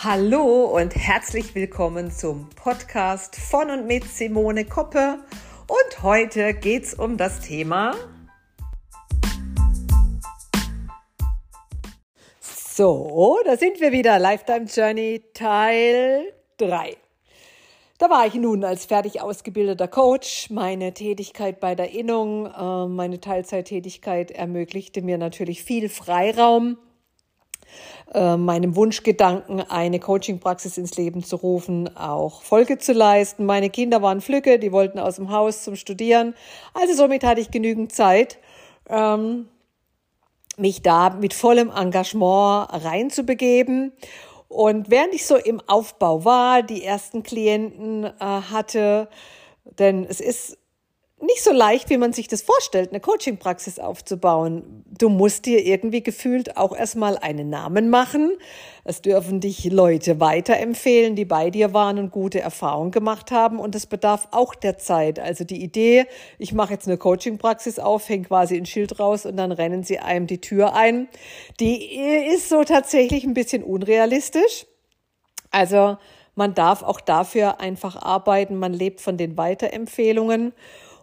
Hallo und herzlich willkommen zum Podcast von und mit Simone Koppe. Und heute geht es um das Thema. So, da sind wir wieder. Lifetime Journey Teil 3. Da war ich nun als fertig ausgebildeter Coach. Meine Tätigkeit bei der Innung, äh, meine Teilzeittätigkeit ermöglichte mir natürlich viel Freiraum äh, meinem Wunschgedanken, eine Coachingpraxis ins Leben zu rufen, auch Folge zu leisten. Meine Kinder waren Flücke, die wollten aus dem Haus zum Studieren. Also somit hatte ich genügend Zeit, ähm, mich da mit vollem Engagement reinzubegeben. Und während ich so im Aufbau war, die ersten Klienten äh, hatte, denn es ist nicht so leicht, wie man sich das vorstellt, eine Coaching-Praxis aufzubauen. Du musst dir irgendwie gefühlt auch erstmal einen Namen machen. Es dürfen dich Leute weiterempfehlen, die bei dir waren und gute Erfahrungen gemacht haben. Und das bedarf auch der Zeit. Also die Idee, ich mache jetzt eine Coaching-Praxis auf, hänge quasi ein Schild raus und dann rennen sie einem die Tür ein, die ist so tatsächlich ein bisschen unrealistisch. Also man darf auch dafür einfach arbeiten. Man lebt von den Weiterempfehlungen.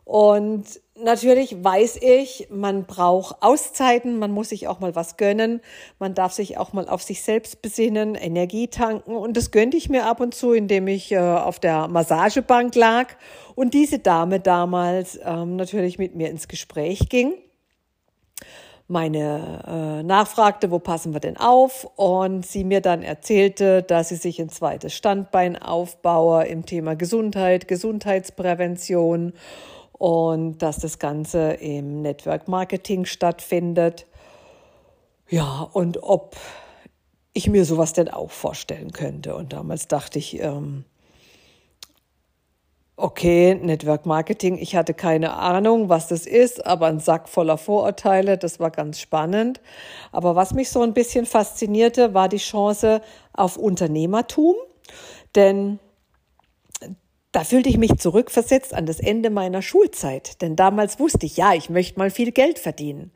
Und natürlich weiß ich, man braucht Auszeiten, man muss sich auch mal was gönnen, man darf sich auch mal auf sich selbst besinnen, Energie tanken. Und das gönnte ich mir ab und zu, indem ich äh, auf der Massagebank lag und diese Dame damals ähm, natürlich mit mir ins Gespräch ging meine äh, nachfragte, wo passen wir denn auf? Und sie mir dann erzählte, dass sie sich ein zweites Standbein aufbaue im Thema Gesundheit, Gesundheitsprävention und dass das Ganze im Network Marketing stattfindet. Ja, und ob ich mir sowas denn auch vorstellen könnte. Und damals dachte ich, ähm, okay, Network Marketing, ich hatte keine Ahnung, was das ist, aber ein Sack voller Vorurteile, das war ganz spannend. Aber was mich so ein bisschen faszinierte, war die Chance auf Unternehmertum. Denn da fühlte ich mich zurückversetzt an das Ende meiner Schulzeit, denn damals wusste ich, ja, ich möchte mal viel Geld verdienen.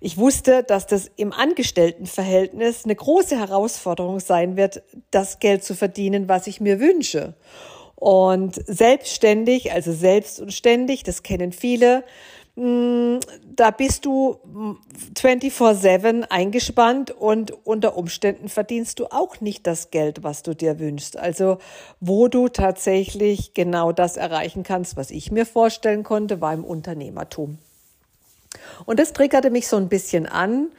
Ich wusste, dass das im Angestelltenverhältnis eine große Herausforderung sein wird, das Geld zu verdienen, was ich mir wünsche. Und selbstständig, also selbst und ständig, das kennen viele, da bist du 24-7 eingespannt und unter Umständen verdienst du auch nicht das Geld, was du dir wünschst. Also wo du tatsächlich genau das erreichen kannst, was ich mir vorstellen konnte, war im Unternehmertum. Und das triggerte mich so ein bisschen an,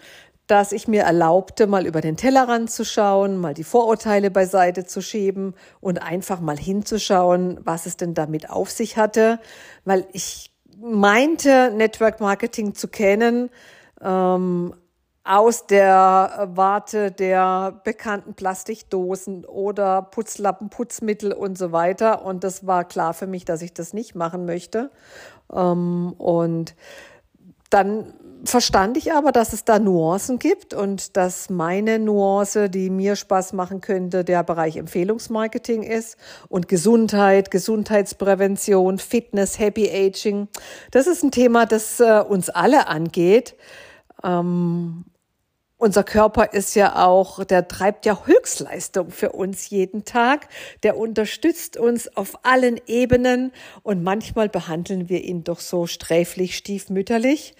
dass ich mir erlaubte, mal über den Tellerrand zu schauen, mal die Vorurteile beiseite zu schieben und einfach mal hinzuschauen, was es denn damit auf sich hatte, weil ich meinte, Network Marketing zu kennen, ähm, aus der Warte der bekannten Plastikdosen oder Putzlappen, Putzmittel und so weiter. Und das war klar für mich, dass ich das nicht machen möchte. Ähm, und dann verstand ich aber, dass es da Nuancen gibt und dass meine Nuance, die mir Spaß machen könnte, der Bereich Empfehlungsmarketing ist und Gesundheit, Gesundheitsprävention, Fitness, Happy Aging. Das ist ein Thema, das äh, uns alle angeht. Ähm, unser Körper ist ja auch, der treibt ja Höchstleistung für uns jeden Tag. Der unterstützt uns auf allen Ebenen und manchmal behandeln wir ihn doch so sträflich, stiefmütterlich.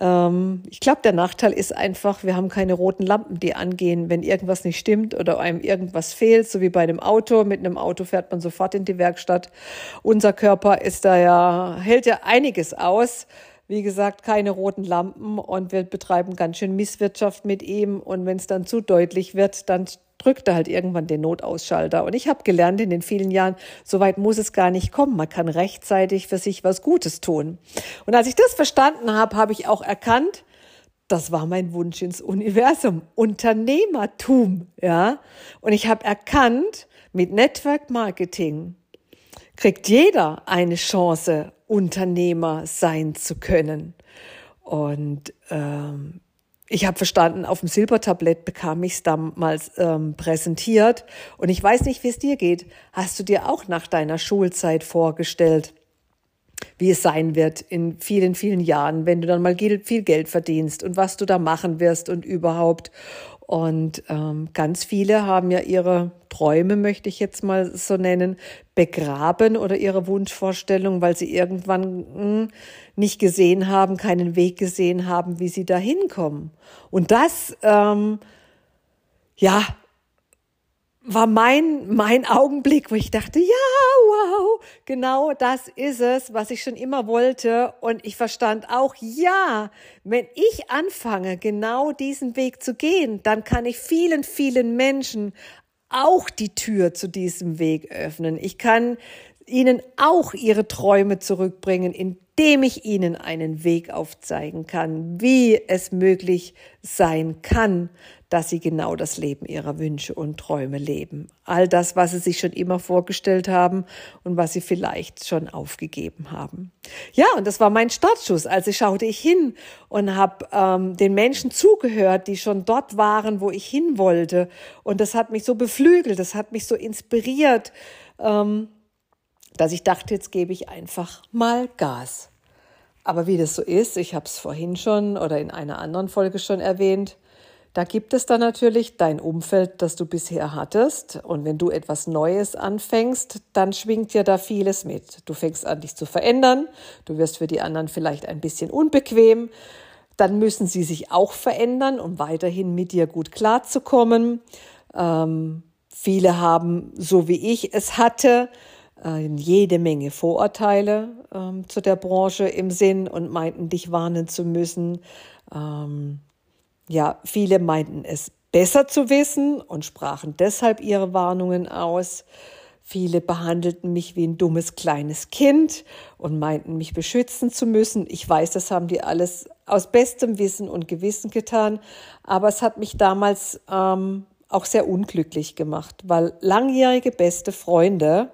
Ähm, ich glaube, der Nachteil ist einfach, wir haben keine roten Lampen, die angehen, wenn irgendwas nicht stimmt oder einem irgendwas fehlt, so wie bei einem Auto. Mit einem Auto fährt man sofort in die Werkstatt. Unser Körper ist da ja, hält ja einiges aus wie gesagt, keine roten Lampen und wir betreiben ganz schön Misswirtschaft mit ihm. Und wenn es dann zu deutlich wird, dann drückt er halt irgendwann den Notausschalter. Und ich habe gelernt in den vielen Jahren, so weit muss es gar nicht kommen. Man kann rechtzeitig für sich was Gutes tun. Und als ich das verstanden habe, habe ich auch erkannt, das war mein Wunsch ins Universum, Unternehmertum, ja. Und ich habe erkannt, mit Network Marketing kriegt jeder eine Chance, Unternehmer sein zu können. Und ähm, ich habe verstanden, auf dem Silbertablett bekam ich es damals ähm, präsentiert. Und ich weiß nicht, wie es dir geht. Hast du dir auch nach deiner Schulzeit vorgestellt, wie es sein wird in vielen, vielen Jahren, wenn du dann mal viel Geld verdienst und was du da machen wirst und überhaupt. Und ähm, ganz viele haben ja ihre Träume, möchte ich jetzt mal so nennen, begraben oder ihre Wunschvorstellung, weil sie irgendwann mh, hm, nicht gesehen haben, keinen Weg gesehen haben, wie sie da hinkommen. Und das, ähm, ja, war mein, mein Augenblick, wo ich dachte, ja, wow, genau das ist es, was ich schon immer wollte. Und ich verstand auch, ja, wenn ich anfange, genau diesen Weg zu gehen, dann kann ich vielen, vielen Menschen auch die Tür zu diesem Weg öffnen. Ich kann ihnen auch ihre Träume zurückbringen, indem ich ihnen einen Weg aufzeigen kann, wie es möglich sein kann, dass sie genau das Leben ihrer Wünsche und Träume leben. All das, was sie sich schon immer vorgestellt haben und was sie vielleicht schon aufgegeben haben. Ja, und das war mein Startschuss. Also schaute ich hin und habe ähm, den Menschen zugehört, die schon dort waren, wo ich hin wollte. Und das hat mich so beflügelt, das hat mich so inspiriert. Ähm, dass ich dachte, jetzt gebe ich einfach mal Gas. Aber wie das so ist, ich habe es vorhin schon oder in einer anderen Folge schon erwähnt, da gibt es dann natürlich dein Umfeld, das du bisher hattest. Und wenn du etwas Neues anfängst, dann schwingt dir da vieles mit. Du fängst an, dich zu verändern. Du wirst für die anderen vielleicht ein bisschen unbequem. Dann müssen sie sich auch verändern, um weiterhin mit dir gut klarzukommen. Ähm, viele haben, so wie ich es hatte, äh, jede Menge Vorurteile ähm, zu der Branche im Sinn und meinten, dich warnen zu müssen. Ähm, ja, viele meinten es besser zu wissen und sprachen deshalb ihre Warnungen aus. Viele behandelten mich wie ein dummes kleines Kind und meinten, mich beschützen zu müssen. Ich weiß, das haben die alles aus bestem Wissen und Gewissen getan, aber es hat mich damals ähm, auch sehr unglücklich gemacht, weil langjährige beste Freunde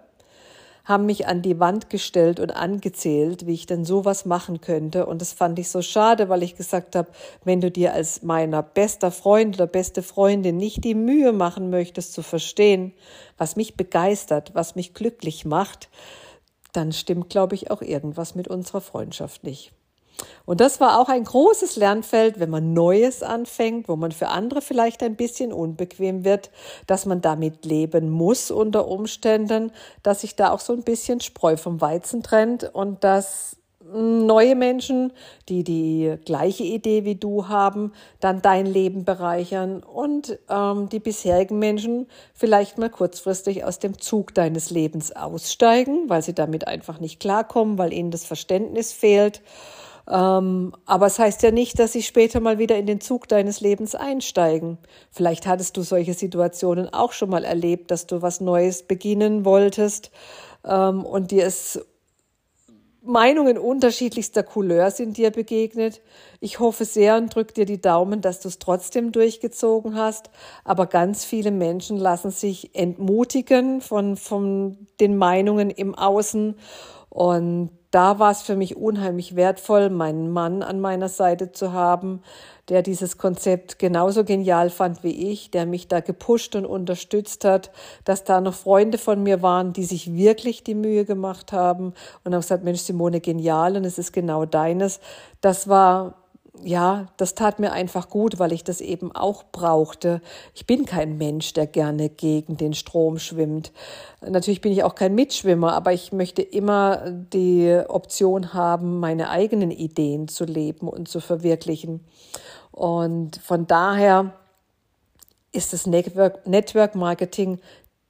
haben mich an die Wand gestellt und angezählt, wie ich denn sowas machen könnte. Und das fand ich so schade, weil ich gesagt habe, wenn du dir als meiner bester Freund oder beste Freundin nicht die Mühe machen möchtest zu verstehen, was mich begeistert, was mich glücklich macht, dann stimmt, glaube ich, auch irgendwas mit unserer Freundschaft nicht. Und das war auch ein großes Lernfeld, wenn man Neues anfängt, wo man für andere vielleicht ein bisschen unbequem wird, dass man damit leben muss unter Umständen, dass sich da auch so ein bisschen Spreu vom Weizen trennt und dass neue Menschen, die die gleiche Idee wie du haben, dann dein Leben bereichern und ähm, die bisherigen Menschen vielleicht mal kurzfristig aus dem Zug deines Lebens aussteigen, weil sie damit einfach nicht klarkommen, weil ihnen das Verständnis fehlt ähm, aber es heißt ja nicht, dass sie später mal wieder in den Zug deines Lebens einsteigen. Vielleicht hattest du solche Situationen auch schon mal erlebt, dass du was Neues beginnen wolltest ähm, und dir es Meinungen unterschiedlichster Couleur sind dir begegnet. Ich hoffe sehr und drück dir die Daumen, dass du es trotzdem durchgezogen hast. Aber ganz viele Menschen lassen sich entmutigen von, von den Meinungen im Außen und da war es für mich unheimlich wertvoll, meinen Mann an meiner Seite zu haben, der dieses Konzept genauso genial fand wie ich, der mich da gepusht und unterstützt hat, dass da noch Freunde von mir waren, die sich wirklich die Mühe gemacht haben und haben gesagt, Mensch, Simone, genial und es ist genau deines. Das war ja, das tat mir einfach gut, weil ich das eben auch brauchte. Ich bin kein Mensch, der gerne gegen den Strom schwimmt. Natürlich bin ich auch kein Mitschwimmer, aber ich möchte immer die Option haben, meine eigenen Ideen zu leben und zu verwirklichen. Und von daher ist das Network, Network Marketing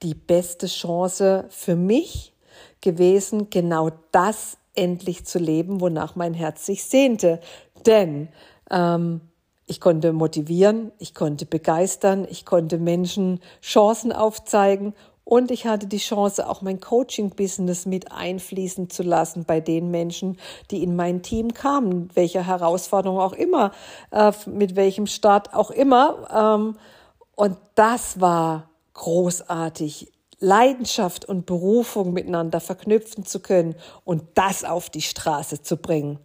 die beste Chance für mich gewesen, genau das endlich zu leben, wonach mein Herz sich sehnte. Denn ähm, ich konnte motivieren, ich konnte begeistern, ich konnte Menschen Chancen aufzeigen und ich hatte die Chance, auch mein Coaching-Business mit einfließen zu lassen bei den Menschen, die in mein Team kamen, welcher Herausforderung auch immer, äh, mit welchem Start auch immer. Ähm, und das war großartig. Leidenschaft und Berufung miteinander verknüpfen zu können und das auf die Straße zu bringen.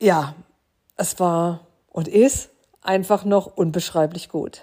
Ja, es war und ist einfach noch unbeschreiblich gut.